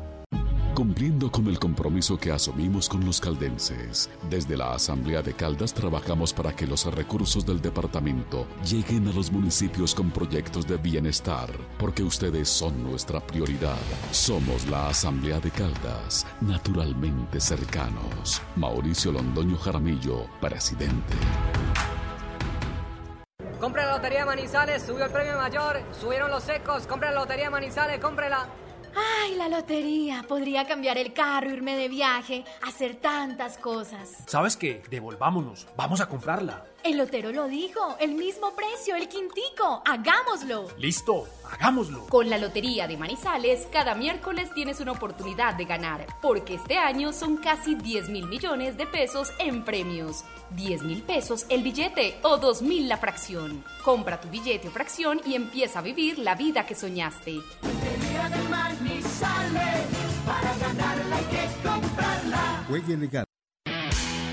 Cumpliendo con el compromiso que asumimos con los caldenses, desde la Asamblea de Caldas trabajamos para que los recursos del departamento lleguen a los municipios con proyectos de bienestar, porque ustedes son nuestra prioridad. Somos la Asamblea de Caldas, naturalmente cercanos. Mauricio Londoño Jaramillo, presidente. Compra la Lotería Manizales, subió el premio mayor, subieron los secos, compra la Lotería Manizales, cómprela. Ay, la lotería. Podría cambiar el carro, irme de viaje, hacer tantas cosas. ¿Sabes qué? Devolvámonos. Vamos a comprarla. El lotero lo dijo, el mismo precio, el quintico. Hagámoslo. Listo, hagámoslo. Con la Lotería de Manizales, cada miércoles tienes una oportunidad de ganar, porque este año son casi 10 mil millones de pesos en premios. 10 mil pesos el billete o 2 mil la fracción. Compra tu billete o fracción y empieza a vivir la vida que soñaste. Lotería de Manizales, para ganarla hay que comprarla.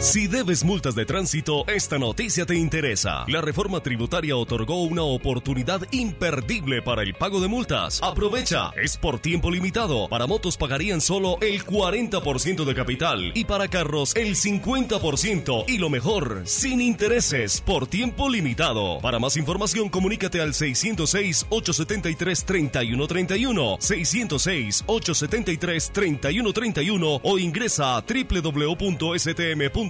Si debes multas de tránsito, esta noticia te interesa. La reforma tributaria otorgó una oportunidad imperdible para el pago de multas. Aprovecha, es por tiempo limitado. Para motos pagarían solo el 40% de capital y para carros el 50% y lo mejor, sin intereses, por tiempo limitado. Para más información, comunícate al 606-873-3131, 606-873-3131 o ingresa a www.stm.com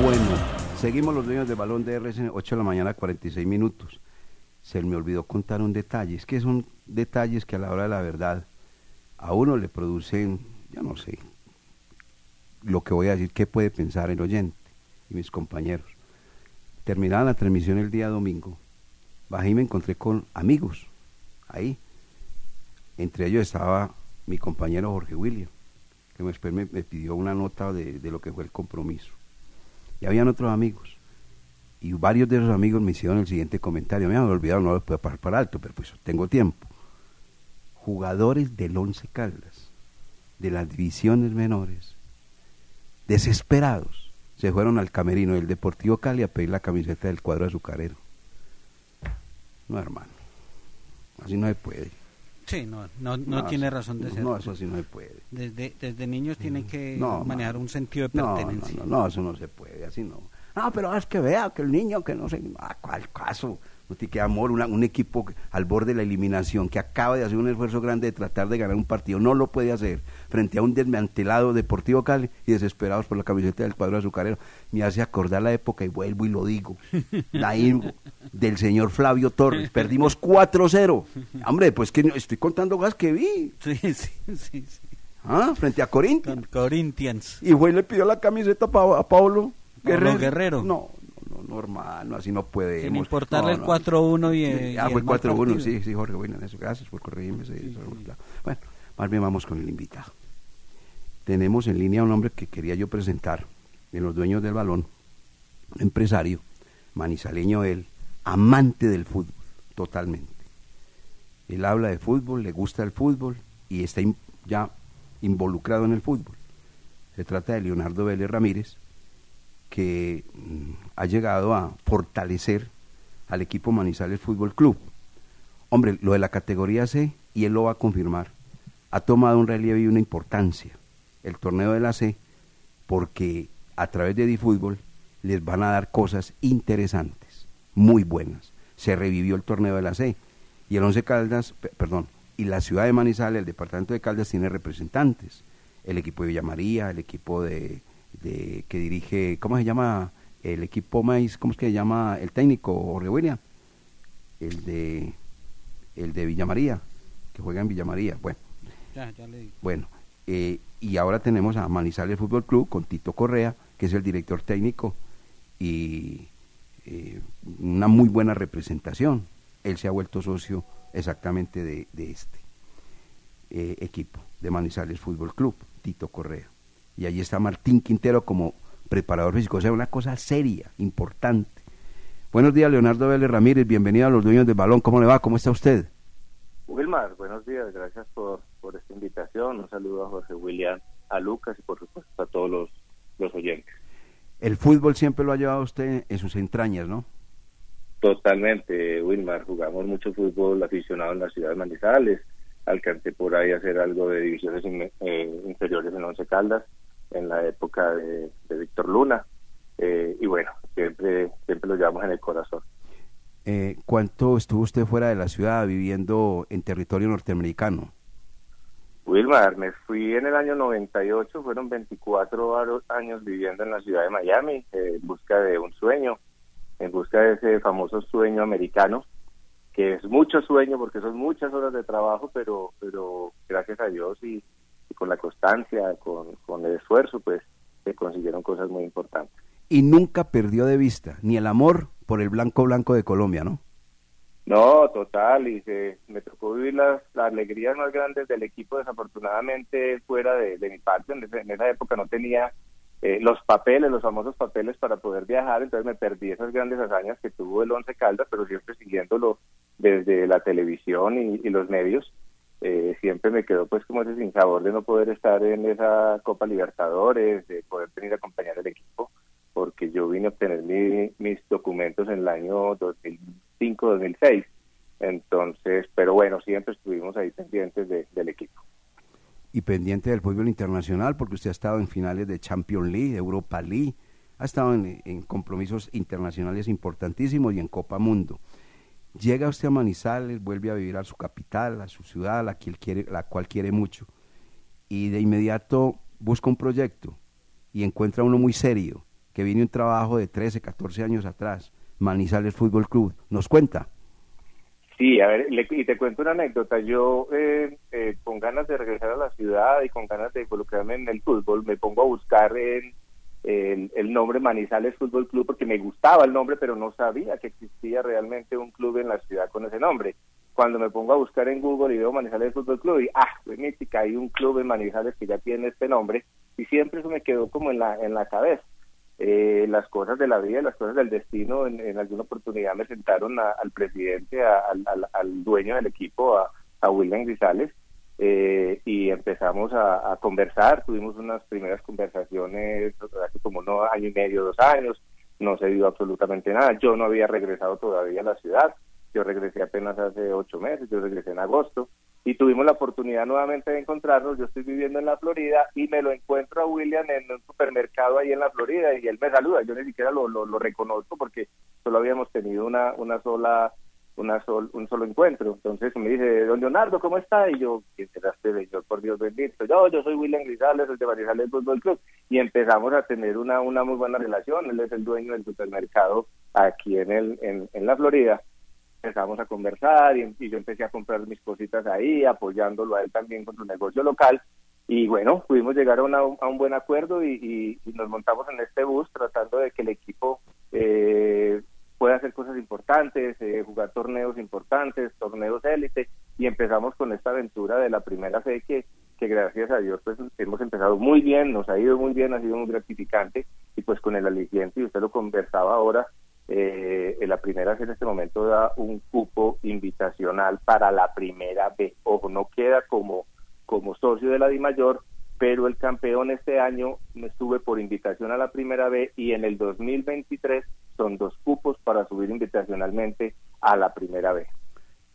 Bueno, seguimos los dueños del balón de RCN, 8 de la mañana, 46 minutos. Se me olvidó contar un detalle, es que son detalles que a la hora de la verdad a uno le producen, ya no sé, lo que voy a decir, qué puede pensar el oyente y mis compañeros. Terminada la transmisión el día domingo, bajé y me encontré con amigos ahí. Entre ellos estaba mi compañero Jorge William, que me, me pidió una nota de, de lo que fue el compromiso. Y habían otros amigos. Y varios de esos amigos me hicieron el siguiente comentario. Me han olvidado, no lo puedo pasar para alto, pero pues tengo tiempo. Jugadores del Once Caldas, de las divisiones menores, desesperados, se fueron al camerino del Deportivo Cali a pedir la camiseta del cuadro azucarero. No, hermano. Así no se puede. Sí, no, no, no, No, tiene razón de ser. no, eso sí no se puede. Desde, desde niños tienen que No, manejar un sentido de pertenencia. No, no, no, eso no se puede, así no. Ah, pero es que vea que el niño que no sé, ah, ¿cuál caso? Tiene que amor, una- un equipo al borde de la eliminación que acaba de hacer un esfuerzo grande de tratar de ganar un partido, no lo puede hacer frente a un desmantelado Deportivo Cali y desesperados por la camiseta del cuadro azucarero. Me hace acordar la época y vuelvo y lo digo. La del señor Flavio Torres. Perdimos 4-0. Hombre, pues que estoy contando cosas que vi. Sí, sí, sí. sí. Ah, frente a Corinthians. Corinthians. Y fue y le pidió la camiseta a, Pa- a Pablo Guerrero. Guerrero. No, no, no, así no puede. Sin importarle el 4-1 y, Ah, fue el mal 4-1, partido. sí, sí, Jorge, bueno, eso, gracias por corregirme. sí. Bueno, más bien vamos con el invitado. Tenemos en línea un hombre que quería yo presentar en los dueños del balón, un empresario, manizaleño él, amante del fútbol, totalmente. Él habla de fútbol, le gusta el fútbol y está in- ya involucrado en el fútbol. Se trata de Leonardo Vélez Ramírez, que mm, ha llegado a fortalecer al equipo Manizales Fútbol Club. Hombre, lo de la categoría C, y él lo va a confirmar, ha tomado un relieve y una importancia el torneo de la C, porque a través de DiFútbol les van a dar cosas interesantes, muy buenas. Se revivió el torneo de la C, y el Once Caldas, pe- perdón, y la ciudad de Manizales, el departamento de Caldas tiene representantes, el equipo de Villa María, el equipo de, de- que dirige, ¿cómo se llama? El equipo más, ¿cómo es que se llama el técnico, Jorge William? El de, el de Villa María, que juega en Villa María, bueno. Ya, ya le digo. Bueno, eh, y ahora tenemos a Manizales Fútbol Club con Tito Correa, que es el director técnico, y eh, una muy buena representación. Él se ha vuelto socio exactamente de, de este eh, equipo, de Manizales Fútbol Club, Tito Correa. Y allí está Martín Quintero como preparador físico, o sea, una cosa seria, importante. Buenos días, Leonardo Vélez Ramírez, bienvenido a los dueños del balón, ¿cómo le va? ¿Cómo está usted? Wilmar, buenos días, gracias por, por esta invitación. Un saludo a José William, a Lucas y por supuesto a todos los, los oyentes. El fútbol siempre lo ha llevado usted en sus entrañas, ¿no? Totalmente, Wilmar, jugamos mucho fútbol aficionado en la ciudad de Manizales. Alcancé por ahí a hacer algo de divisiones in- eh, inferiores en Once Caldas en la época de, de Víctor Luna. Eh, y bueno, siempre, siempre lo llevamos en el corazón. Eh, ¿Cuánto estuvo usted fuera de la ciudad viviendo en territorio norteamericano? Wilmar, me fui en el año 98, fueron 24 aro- años viviendo en la ciudad de Miami eh, en busca de un sueño, en busca de ese famoso sueño americano, que es mucho sueño porque son muchas horas de trabajo, pero, pero gracias a Dios y con la constancia, con, con el esfuerzo, pues se consiguieron cosas muy importantes. Y nunca perdió de vista ni el amor por el blanco blanco de Colombia, ¿no? No, total, y se, me tocó vivir las, las alegrías más grandes del equipo, desafortunadamente fuera de, de mi parte, en, en esa época no tenía eh, los papeles, los famosos papeles para poder viajar, entonces me perdí esas grandes hazañas que tuvo el Once Caldas, pero siempre siguiéndolo desde la televisión y, y los medios, eh, siempre me quedó pues como ese sinsabor de no poder estar en esa Copa Libertadores, de poder venir a acompañar al equipo, porque yo vine a obtener mi- mis documentos en el año 2005-2006. Entonces, pero bueno, siempre estuvimos ahí pendientes de- del equipo. Y pendiente del fútbol internacional, porque usted ha estado en finales de Champions League, Europa League, ha estado en, en compromisos internacionales importantísimos y en Copa Mundo. Llega usted a Manizales, vuelve a vivir a su capital, a su ciudad, la, que él quiere, la cual quiere mucho, y de inmediato busca un proyecto y encuentra uno muy serio, que viene un trabajo de 13, 14 años atrás, Manizales Fútbol Club. ¿Nos cuenta? Sí, a ver, le- y te cuento una anécdota. Yo, eh, eh, con ganas de regresar a la ciudad y con ganas de involucrarme en el fútbol, me pongo a buscar en, el, el nombre Manizales Fútbol Club porque me gustaba el nombre, pero no sabía que existía realmente un club en la ciudad con ese nombre. Cuando me pongo a buscar en Google y veo Manizales Fútbol Club, y ah, mítica, hay un club en Manizales que ya tiene este nombre, y siempre eso me quedó como en la, en la cabeza. Eh, las cosas de la vida, las cosas del destino, en, alguna oportunidad me sentaron al presidente, al- al dueño del equipo, a, a William Grisales, eh, y empezamos a, conversar, tuvimos unas primeras conversaciones hace como unos año y medio, dos años, no se dio absolutamente nada, yo no había regresado todavía a la ciudad, yo regresé apenas hace ocho meses, yo regresé en agosto, y tuvimos la oportunidad nuevamente de encontrarnos, yo estoy viviendo en la Florida y me lo encuentro a William en un supermercado ahí en la Florida y él me saluda, yo ni siquiera lo, lo, lo reconozco porque solo habíamos tenido una, una sola una sol, un solo encuentro. Entonces me dice, don Leonardo, ¿cómo está? Y yo, ¿quién será este señor? Por Dios bendito. Yo, yo soy William Grisales, el de Manizales Fútbol Club. Y empezamos a tener una, una muy buena relación. Él es el dueño del supermercado aquí en, el, en, en la Florida. Empezamos a conversar y, yo empecé a comprar mis cositas ahí, apoyándolo a él también con su negocio local. Y bueno, pudimos llegar a, una- a un buen acuerdo y, y- y nos montamos en este bus tratando de que el equipo eh, pueda hacer cosas importantes, eh, jugar torneos importantes, torneos élite, y empezamos con esta aventura de la primera fe que, que gracias a Dios pues hemos empezado muy bien, nos ha ido muy bien, ha sido muy gratificante, y pues con el aliciente, y usted lo conversaba ahora, eh, la primera fe en este momento da un cupo invitacional para la primera B. Ojo, no queda como, como socio de la DIMAYOR, pero el campeón este año me estuve por invitación a la primera B y en el 2023 son dos cupos para subir invitacionalmente a la primera B.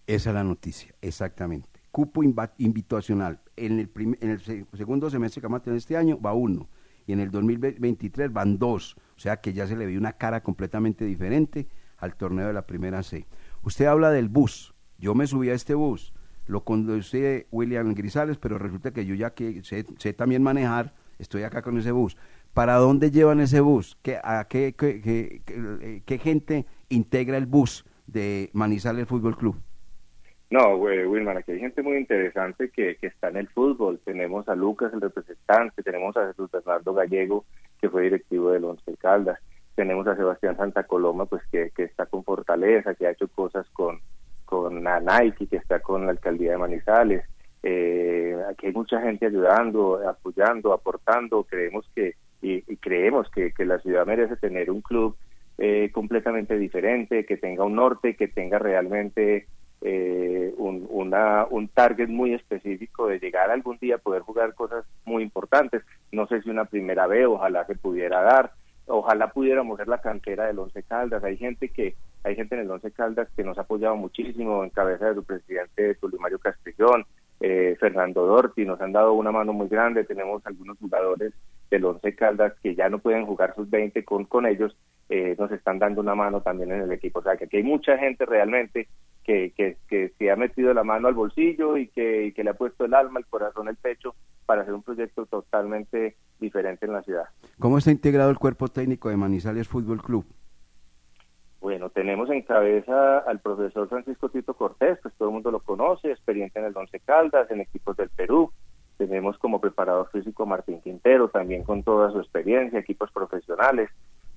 Esa es la noticia, exactamente. Cupo invitacional. En el, en el se- segundo semestre que vamos a tener este año va uno. Y en el 2023 van dos. O sea que ya se le ve una cara completamente diferente al torneo de la primera C. Usted habla del bus. Yo me subí a este bus. Lo conduce William Grisales, pero resulta que yo ya que sé, sé también manejar, estoy acá con ese bus. ¿Para dónde llevan ese bus? ¿Qué, ¿A qué, gente integra el bus de Manizales Fútbol Club? No, güey, Wilmar, aquí hay gente muy interesante que, que está en el fútbol. Tenemos a Lucas, el representante, tenemos a Jesús Bernardo Gallego, que fue directivo del Once Caldas, tenemos a Sebastián Santa Coloma, pues que, que está con Fortaleza, que ha hecho cosas con, con Nike, que está con la alcaldía de Manizales. Eh, aquí hay mucha gente ayudando, apoyando, aportando. Creemos que y, y creemos que, que la ciudad merece tener un club eh, completamente diferente, que tenga un norte, que tenga realmente eh, un, una, un target muy específico de llegar algún día a poder jugar cosas muy importantes. No sé si una primera vez, ojalá se pudiera dar, ojalá pudiéramos ser la cantera del Once Caldas. Hay gente que hay gente en el Once Caldas que nos ha apoyado muchísimo en cabeza de su presidente Tulio Mario Castellón, eh, Fernando Dorti, nos han dado una mano muy grande. Tenemos algunos jugadores del Once Caldas que ya no pueden jugar sus 20 con, con ellos, eh, nos están dando una mano también en el equipo. O sea, que aquí hay mucha gente realmente que, que, que se ha metido la mano al bolsillo y que, y que le ha puesto el alma, el corazón, el pecho para hacer un proyecto totalmente diferente en la ciudad. ¿Cómo está integrado el cuerpo técnico de Manizales Fútbol Club? Bueno, tenemos en cabeza al profesor Francisco Tito Cortés, pues todo el mundo lo conoce, experiencia en el Once Caldas, en equipos del Perú. Tenemos como preparador físico Martín Quintero, también con toda su experiencia, equipos profesionales.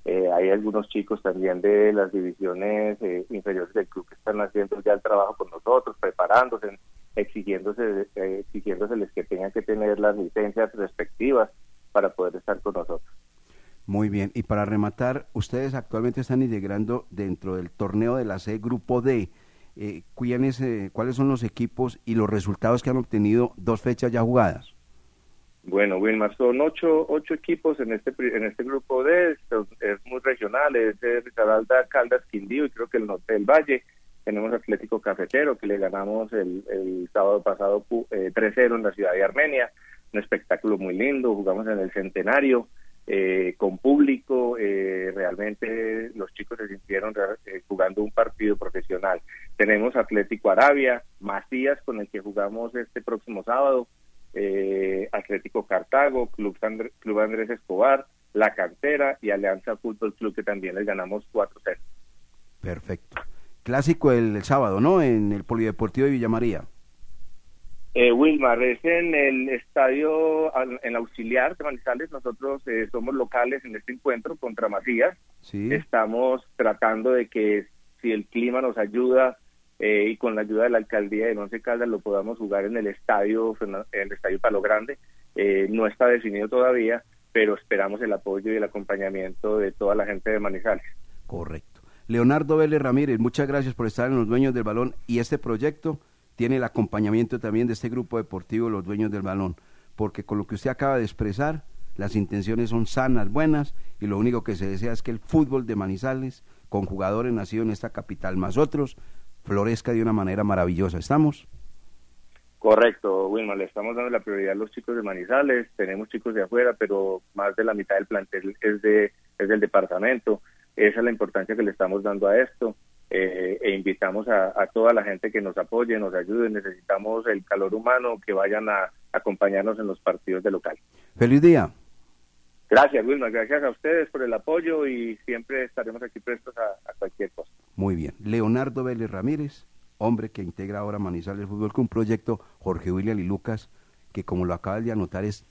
Eh, hay algunos chicos también de las divisiones eh, inferiores del club que están haciendo ya el trabajo con nosotros, preparándose, exigiéndose, eh, exigiéndoseles que tengan que tener las licencias respectivas para poder estar con nosotros. Muy bien. Y para rematar, ustedes actualmente están integrando dentro del torneo de la C Grupo D. Eh, ¿quiénes, eh, ¿Cuáles son los equipos y los resultados que han obtenido dos fechas ya jugadas? Bueno, Wilmar, son ocho, ocho equipos en este en este grupo D, es, muy regional, es Risaralda, Caldas, Quindío y creo que el norte del Valle. Tenemos Atlético Cafetero, que le ganamos el, el sábado pasado eh, 3-0 en la ciudad de Armenia, un espectáculo muy lindo, jugamos en el Centenario. Eh, con público, eh, realmente los chicos se sintieron eh, jugando un partido profesional. Tenemos Atlético Arabia, Macías con el que jugamos este próximo sábado, eh, Atlético Cartago, Club, Club Andrés Escobar, La Cantera y Alianza Fútbol Club que también les ganamos 4-0. Perfecto. Clásico el, sábado, ¿no? En el Polideportivo de Villa María. Eh, Wilmar, es en el estadio, en la auxiliar de Manizales, nosotros eh, somos locales en este encuentro contra Macías. Sí. Estamos tratando de que si el clima nos ayuda eh, y con la ayuda de la alcaldía de Once Caldas lo podamos jugar en el estadio, en el estadio Palo Grande. Eh, no está definido todavía, pero esperamos el apoyo y el acompañamiento de toda la gente de Manizales. Correcto. Leonardo Vélez Ramírez, muchas gracias por estar en los dueños del balón y este proyecto tiene el acompañamiento también de este grupo deportivo, los dueños del balón, porque con lo que usted acaba de expresar, las intenciones son sanas, buenas y lo único que se desea es que el fútbol de Manizales, con jugadores nacidos en esta capital más otros, florezca de una manera maravillosa. ¿Estamos? Correcto, Wilmar, le estamos dando la prioridad a los chicos de Manizales, tenemos chicos de afuera, pero más de la mitad del plantel es, de, es del departamento. Esa es la importancia que le estamos dando a esto eh, e invitamos a, a toda la gente que nos apoye, nos ayude, necesitamos el calor humano, que vayan a acompañarnos en los partidos de local. Feliz día. Gracias, Wilmar, gracias a ustedes por el apoyo y siempre estaremos aquí prestos a, a cualquier cosa. Muy bien. Leonardo Vélez Ramírez, hombre que integra ahora Manizales Fútbol con un proyecto Jorge William y Lucas, que como lo acabas de anotar es.